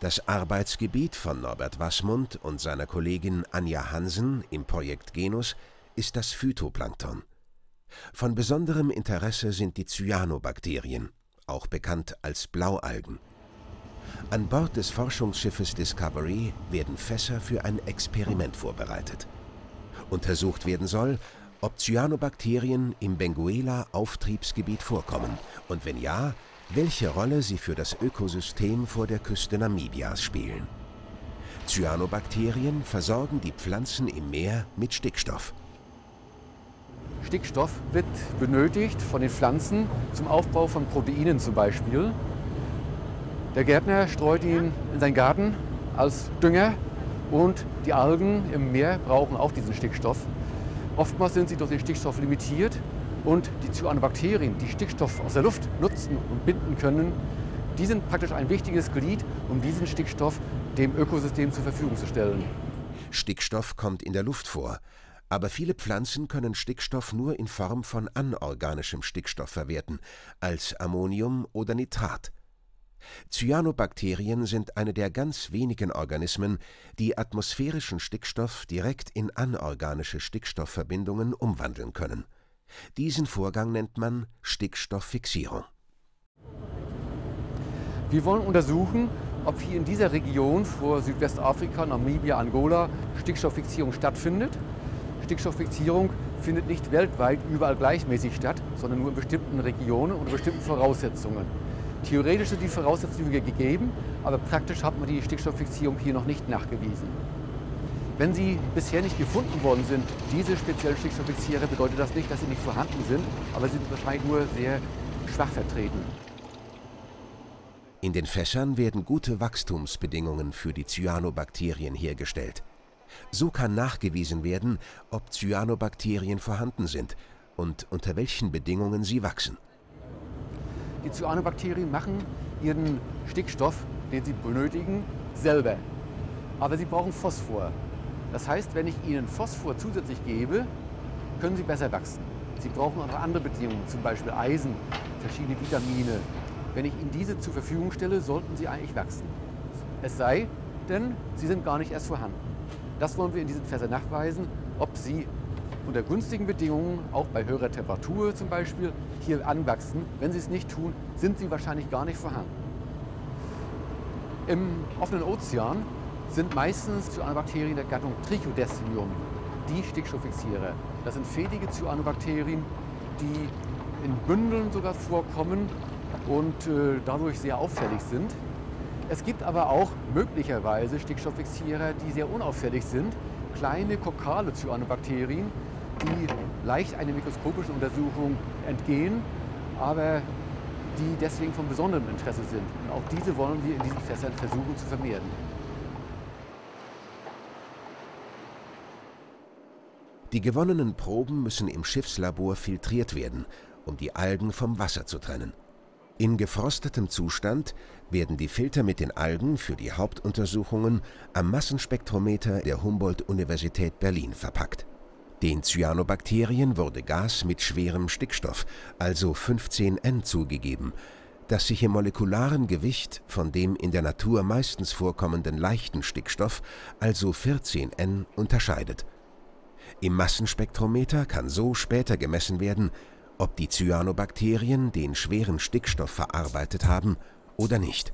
Das Arbeitsgebiet von Norbert Wassmund und seiner Kollegin Anja Hansen im Projekt Genus ist das Phytoplankton. Von besonderem Interesse sind die Cyanobakterien, auch bekannt als Blaualgen. An Bord des Forschungsschiffes Discovery werden Fässer für ein Experiment vorbereitet. Untersucht werden soll, ob Cyanobakterien im Benguela-Auftriebsgebiet vorkommen und wenn ja, welche Rolle sie für das Ökosystem vor der Küste Namibias spielen. Cyanobakterien versorgen die Pflanzen im Meer mit Stickstoff. Stickstoff wird benötigt von den Pflanzen zum Aufbau von Proteinen zum Beispiel. Der Gärtner streut ihn in seinen Garten als Dünger und die Algen im Meer brauchen auch diesen Stickstoff. Oftmals sind sie durch den Stickstoff limitiert und die Cyanobakterien, die Stickstoff aus der Luft nutzen und binden können, die sind praktisch ein wichtiges Glied, um diesen Stickstoff dem Ökosystem zur Verfügung zu stellen. Stickstoff kommt in der Luft vor, aber viele Pflanzen können Stickstoff nur in Form von anorganischem Stickstoff verwerten, als Ammonium oder Nitrat. Cyanobakterien sind eine der ganz wenigen Organismen, die atmosphärischen Stickstoff direkt in anorganische Stickstoffverbindungen umwandeln können. Diesen Vorgang nennt man Stickstofffixierung. Wir wollen untersuchen, ob hier in dieser Region vor Südwestafrika, Namibia, Angola Stickstofffixierung stattfindet Stickstofffixierung findet nicht weltweit überall gleichmäßig statt, sondern nur in bestimmten Regionen unter bestimmten Voraussetzungen. Theoretisch sind die Voraussetzungen gegeben, aber praktisch hat man die Stickstofffixierung hier noch nicht nachgewiesen. Wenn sie bisher nicht gefunden worden sind, diese speziellen Stickstofffixierer, bedeutet das nicht, dass sie nicht vorhanden sind, aber sie sind wahrscheinlich nur sehr schwach vertreten. In den Fässern werden gute Wachstumsbedingungen für die Cyanobakterien hergestellt. So kann nachgewiesen werden, ob Cyanobakterien vorhanden sind und unter welchen Bedingungen sie wachsen. Die Cyanobakterien machen ihren Stickstoff, den sie benötigen, selber. Aber sie brauchen Phosphor. Das heißt, wenn ich ihnen Phosphor zusätzlich gebe, können sie besser wachsen. Sie brauchen auch andere Bedingungen, zum Beispiel Eisen, verschiedene Vitamine. Wenn ich ihnen diese zur Verfügung stelle, sollten sie eigentlich wachsen. Es sei denn, sie sind gar nicht erst vorhanden. Das wollen wir in diesen Fässern nachweisen, ob sie unter günstigen Bedingungen, auch bei höherer Temperatur zum Beispiel, hier anwachsen. Wenn sie es nicht tun, sind sie wahrscheinlich gar nicht vorhanden. Im offenen Ozean sind meistens Cyanobakterien der Gattung Trichodesmium die Stickstofffixierer. Das sind fädige Cyanobakterien, die in Bündeln sogar vorkommen und äh, dadurch sehr auffällig sind. Es gibt aber auch möglicherweise Stickstofffixierer, die sehr unauffällig sind, kleine kokale Cyanobakterien, die leicht einer mikroskopischen Untersuchung entgehen, aber die deswegen von besonderem Interesse sind. Und auch diese wollen wir in diesen Fässern versuchen zu vermehren. Die gewonnenen Proben müssen im Schiffslabor filtriert werden, um die Algen vom Wasser zu trennen. In gefrostetem Zustand werden die Filter mit den Algen für die Hauptuntersuchungen am Massenspektrometer der Humboldt-Universität Berlin verpackt. Den Cyanobakterien wurde Gas mit schwerem Stickstoff, also 15N, zugegeben, das sich im molekularen Gewicht von dem in der Natur meistens vorkommenden leichten Stickstoff, also 14N, unterscheidet. Im Massenspektrometer kann so später gemessen werden, ob die Cyanobakterien den schweren Stickstoff verarbeitet haben oder nicht.